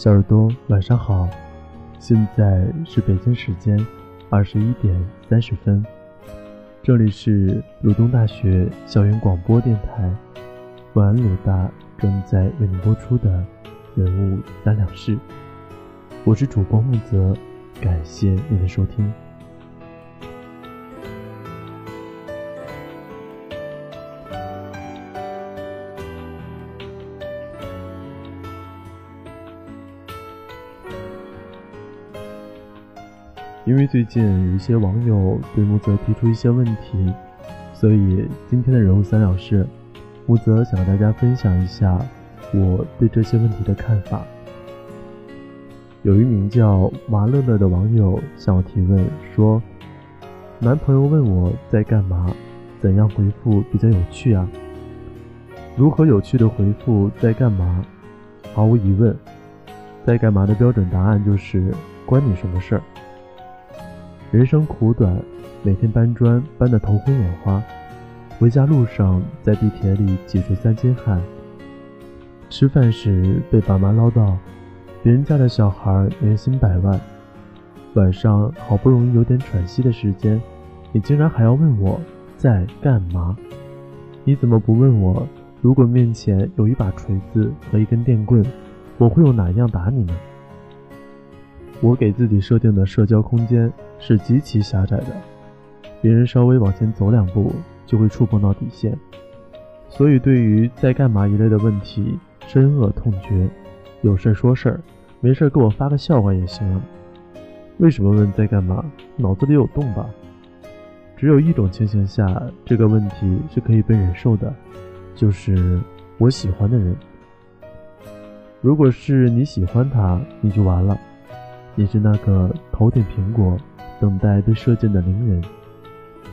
小耳朵晚上好，现在是北京时间二十一点三十分，这里是鲁东大学校园广播电台，晚安鲁大正在为您播出的人物三两事，我是主播木泽，感谢您的收听。因为最近有一些网友对木泽提出一些问题，所以今天的人物三了是，木泽想和大家分享一下我对这些问题的看法。有一名叫麻乐乐的网友向我提问说：“男朋友问我在干嘛，怎样回复比较有趣啊？如何有趣的回复在干嘛？毫无疑问，在干嘛的标准答案就是关你什么事儿。”人生苦短，每天搬砖搬得头昏眼花，回家路上在地铁里挤出三斤汗。吃饭时被爸妈唠叨，别人家的小孩年薪百万。晚上好不容易有点喘息的时间，你竟然还要问我在干嘛？你怎么不问我，如果面前有一把锤子和一根电棍，我会用哪一样打你呢？我给自己设定的社交空间是极其狭窄的，别人稍微往前走两步就会触碰到底线，所以对于在干嘛一类的问题深恶痛绝。有事说事儿，没事给我发个笑话也行。为什么问在干嘛？脑子里有洞吧？只有一种情形下这个问题是可以被忍受的，就是我喜欢的人。如果是你喜欢他，你就完了。你是那个头顶苹果，等待被射箭的灵人；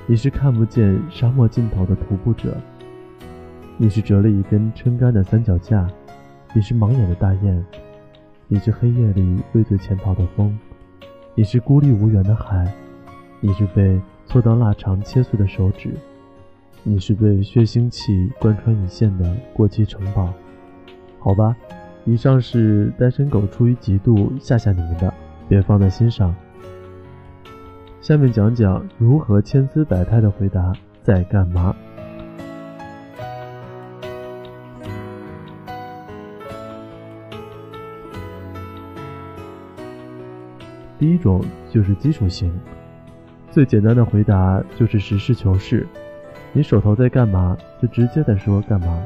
你是看不见沙漠尽头的徒步者；你是折了一根撑杆的三脚架；你是盲眼的大雁；你是黑夜里畏罪潜逃的风；你是孤立无援的海；你是被搓到腊肠切碎的手指；你是被血腥气贯穿一线的过期城堡。好吧，以上是单身狗出于嫉妒吓吓你们的。别放在心上。下面讲讲如何千姿百态的回答在干嘛。第一种就是基础型，最简单的回答就是实事求是。你手头在干嘛，就直接的说干嘛，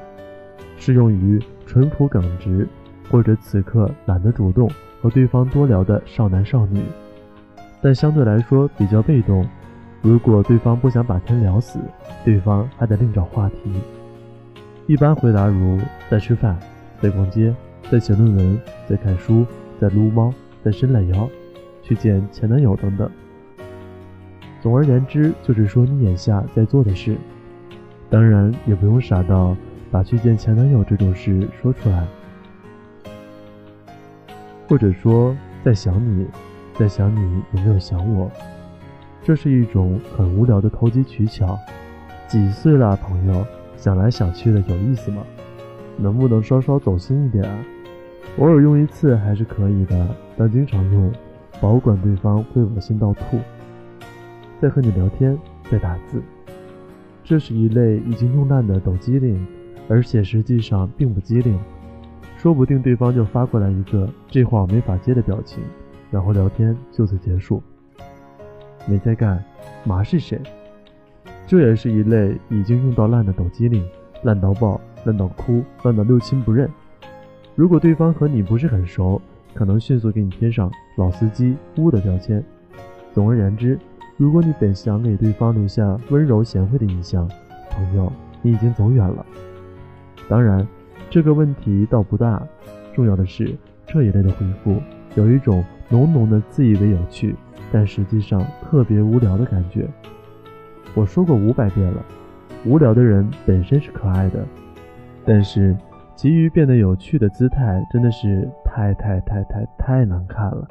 适用于淳朴耿直或者此刻懒得主动。和对方多聊的少男少女，但相对来说比较被动。如果对方不想把天聊死，对方还得另找话题。一般回答如在吃饭、在逛街、在写论文、在看书、在撸猫、在伸懒腰、去见前男友等等。总而言之，就是说你眼下在做的事。当然，也不用傻到把去见前男友这种事说出来。或者说，在想你，在想你有没有想我，这是一种很无聊的投机取巧。几岁了，朋友？想来想去的有意思吗？能不能稍稍走心一点啊？偶尔用一次还是可以的，但经常用，保管对方会恶心到吐。在和你聊天，在打字，这是一类已经用烂的抖机灵，而且实际上并不机灵。说不定对方就发过来一个这话我没法接的表情，然后聊天就此结束。没在干，麻是谁？这也是一类已经用到烂的抖机灵，烂到爆，烂到哭，烂到六亲不认。如果对方和你不是很熟，可能迅速给你贴上老司机、污的标签。总而言之，如果你本想给对方留下温柔贤惠的印象，朋友，你已经走远了。当然。这个问题倒不大，重要的是这一类的回复有一种浓浓的自以为有趣，但实际上特别无聊的感觉。我说过五百遍了，无聊的人本身是可爱的，但是急于变得有趣的姿态真的是太太太太太难看了。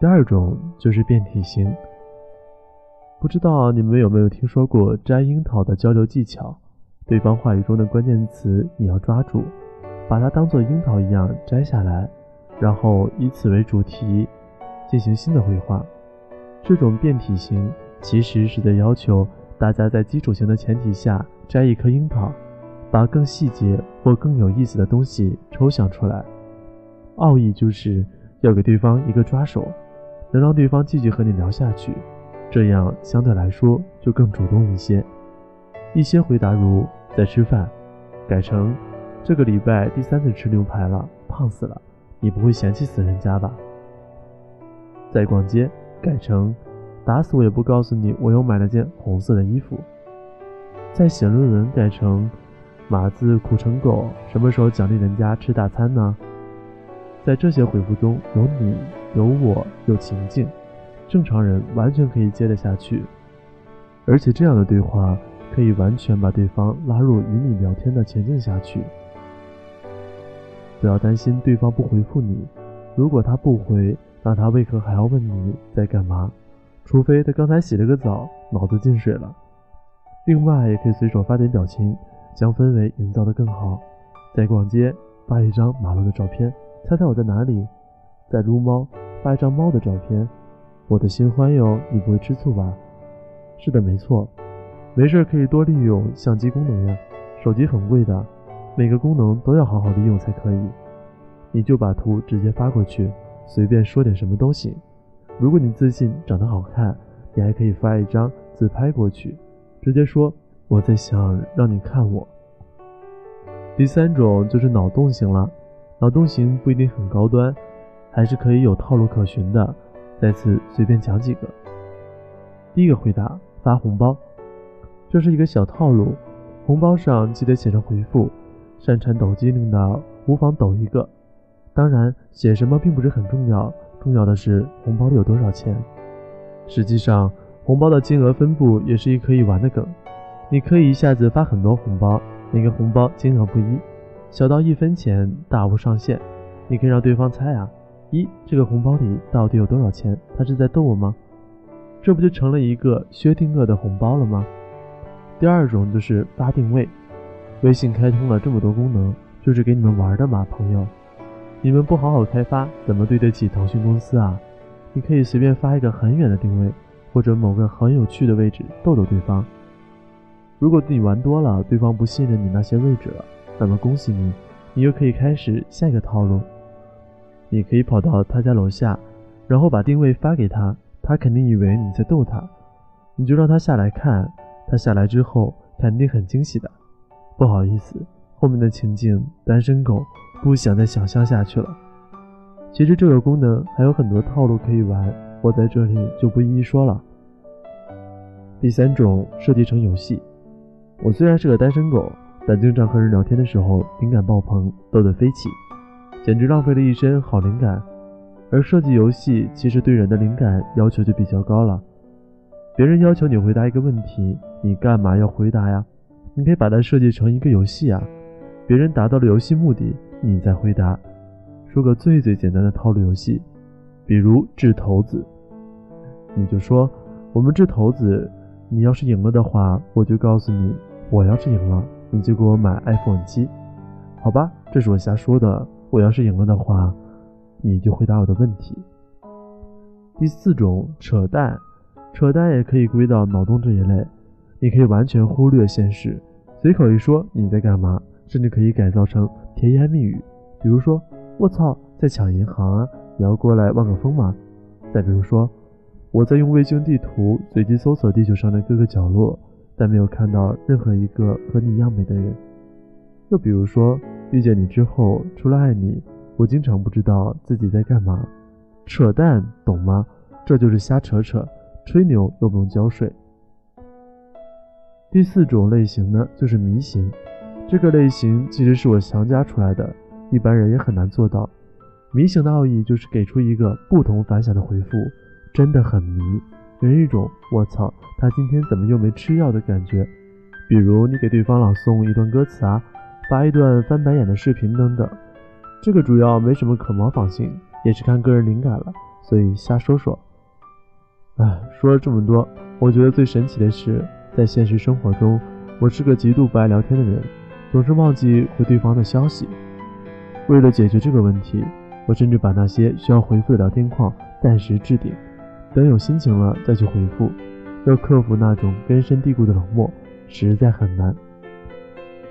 第二种就是变体型，不知道你们有没有听说过摘樱桃的交流技巧？对方话语中的关键词你要抓住，把它当做樱桃一样摘下来，然后以此为主题进行新的绘画。这种变体型其实是在要求大家在基础型的前提下摘一颗樱桃，把更细节或更有意思的东西抽象出来。奥义就是要给对方一个抓手，能让对方继续和你聊下去，这样相对来说就更主动一些。一些回答如在吃饭，改成这个礼拜第三次吃牛排了，胖死了，你不会嫌弃死人家吧？在逛街。改成，打死我也不告诉你，我又买了件红色的衣服。在写论文改成，马字苦成狗，什么时候奖励人家吃大餐呢？在这些回复中有你，有我，有情境，正常人完全可以接得下去。而且这样的对话可以完全把对方拉入与你聊天的情境下去。不要担心对方不回复你，如果他不回。那他为何还要问你在干嘛？除非他刚才洗了个澡，脑子进水了。另外，也可以随手发点表情，将氛围营造得更好。在逛街发一张马路的照片，猜猜我在哪里？在撸猫，发一张猫的照片。我的新欢哟，你不会吃醋吧？是的，没错。没事可以多利用相机功能呀，手机很贵的，每个功能都要好好利用才可以。你就把图直接发过去。随便说点什么都行。如果你自信长得好看，你还可以发一张自拍过去，直接说我在想让你看我。第三种就是脑洞型了，脑洞型不一定很高端，还是可以有套路可循的。再次随便讲几个。第一个回答发红包，这是一个小套路，红包上记得写上回复，擅长抖机灵的无妨抖一个。当然，写什么并不是很重要，重要的是红包里有多少钱。实际上，红包的金额分布也是一可以玩的梗。你可以一下子发很多红包，每个红包金额不一，小到一分钱，大无上限。你可以让对方猜啊，一这个红包里到底有多少钱？他是在逗我吗？这不就成了一个薛定谔的红包了吗？第二种就是发定位，微信开通了这么多功能，就是给你们玩的嘛，朋友。你们不好好开发，怎么对得起腾讯公司啊？你可以随便发一个很远的定位，或者某个很有趣的位置逗逗对方。如果你玩多了，对方不信任你那些位置了，那么恭喜你，你又可以开始下一个套路。你可以跑到他家楼下，然后把定位发给他，他肯定以为你在逗他，你就让他下来看，他下来之后肯定很惊喜的。不好意思，后面的情境，单身狗。不想再想象下去了。其实这个功能还有很多套路可以玩，我在这里就不一一说了。第三种设计成游戏。我虽然是个单身狗，但经常和人聊天的时候灵感爆棚，逗得飞起，简直浪费了一身好灵感。而设计游戏其实对人的灵感要求就比较高了。别人要求你回答一个问题，你干嘛要回答呀？你可以把它设计成一个游戏啊。别人达到了游戏目的。你再回答，说个最最简单的套路游戏，比如掷骰子，你就说我们掷骰子，你要是赢了的话，我就告诉你，我要是赢了，你就给我买 iPhone 七，好吧？这是我瞎说的。我要是赢了的话，你就回答我的问题。第四种扯淡，扯淡也可以归到脑洞这一类，你可以完全忽略现实，随口一说你在干嘛，甚至可以改造成。甜言蜜语，比如说“我操，在抢银行啊，你要过来望个风吗？”再比如说“我在用卫星地图随机搜索地球上的各个角落，但没有看到任何一个和你一样美的人。”又比如说“遇见你之后，除了爱你，我经常不知道自己在干嘛。”扯淡，懂吗？这就是瞎扯扯，吹牛又不用交税。第四种类型呢，就是迷型。这个类型其实是我强加出来的，一般人也很难做到。迷型的奥义就是给出一个不同凡响的回复，真的很迷，给人一种“我操，他今天怎么又没吃药”的感觉。比如你给对方朗诵一段歌词啊，发一段翻白眼的视频等等。这个主要没什么可模仿性，也是看个人灵感了，所以瞎说说。哎，说了这么多，我觉得最神奇的是，在现实生活中，我是个极度不爱聊天的人。总是忘记回对方的消息。为了解决这个问题，我甚至把那些需要回复的聊天框暂时置顶，等有心情了再去回复。要克服那种根深蒂固的冷漠，实在很难。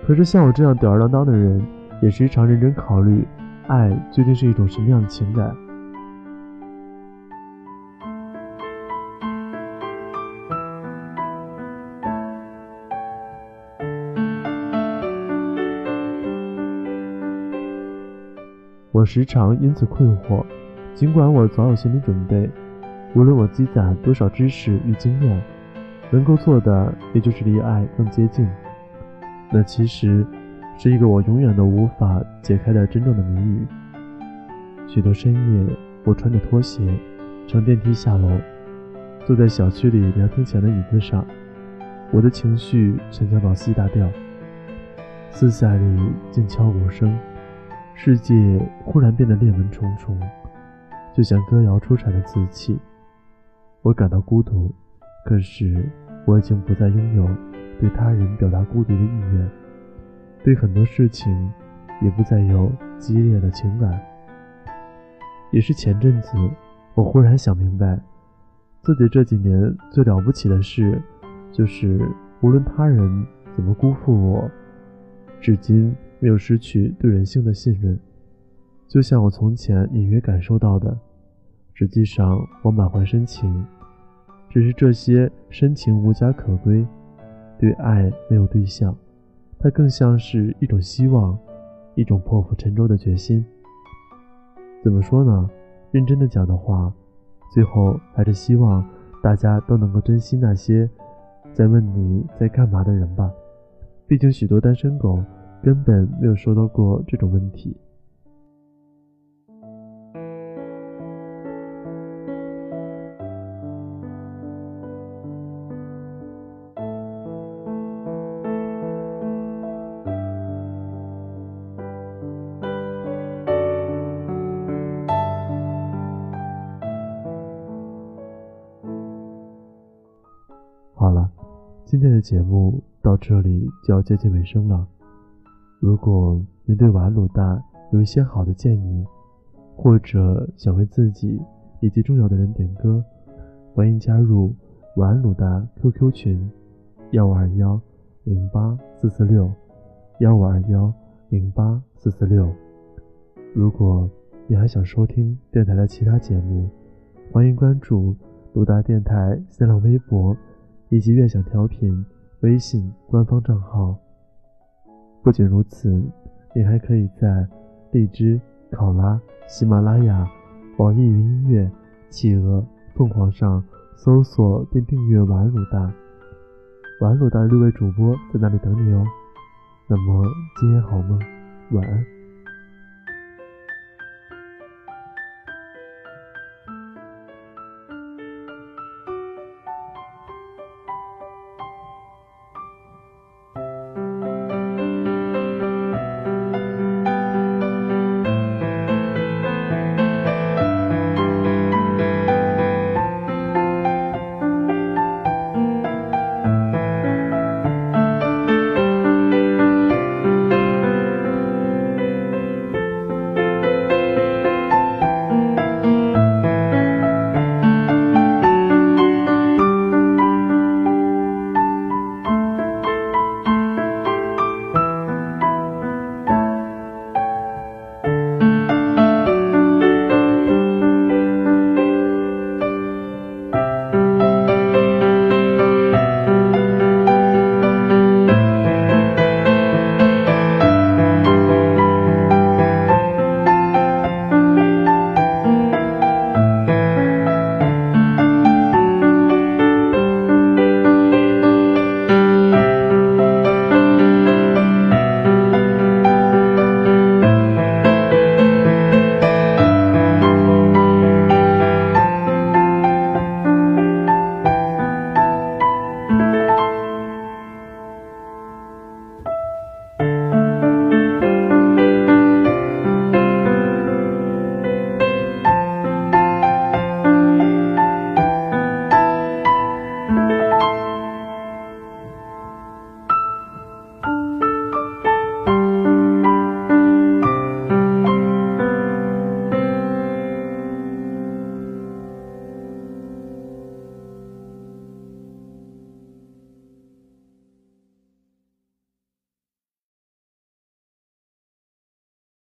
可是像我这样吊儿郎当的人，也时常认真考虑，爱究竟是一种什么样的情感。我时常因此困惑，尽管我早有心理准备，无论我积攒多少知识与经验，能够做的也就是离爱更接近。那其实是一个我永远都无法解开的真正的谜语。许多深夜，我穿着拖鞋，乘电梯下楼，坐在小区里凉亭前的椅子上，我的情绪沉降到 C 大调，四下里静悄无声。世界忽然变得裂纹重重，就像歌谣出产的瓷器。我感到孤独，可是我已经不再拥有对他人表达孤独的意愿，对很多事情也不再有激烈的情感。也是前阵子，我忽然想明白，自己这几年最了不起的事，就是无论他人怎么辜负我，至今。没有失去对人性的信任，就像我从前隐约感受到的。实际上，我满怀深情，只是这些深情无家可归，对爱没有对象，它更像是一种希望，一种破釜沉舟的决心。怎么说呢？认真的讲的话，最后还是希望大家都能够珍惜那些在问你在干嘛的人吧。毕竟，许多单身狗。根本没有收到过这种问题。好了，今天的节目到这里就要接近尾声了。如果您对瓦鲁大有一些好的建议，或者想为自己以及重要的人点歌，欢迎加入瓦鲁大 QQ 群：幺五二幺零八四四六幺五二幺零八四四六。如果你还想收听电台的其他节目，欢迎关注鲁大电台新浪微博以及悦享调频微信官方账号。不仅如此，你还可以在荔枝、考拉、喜马拉雅、网易云音乐、企鹅、凤凰上搜索并订阅“玩鲁大”，玩鲁大六位主播在那里等你哦。那么今夜好梦，晚安。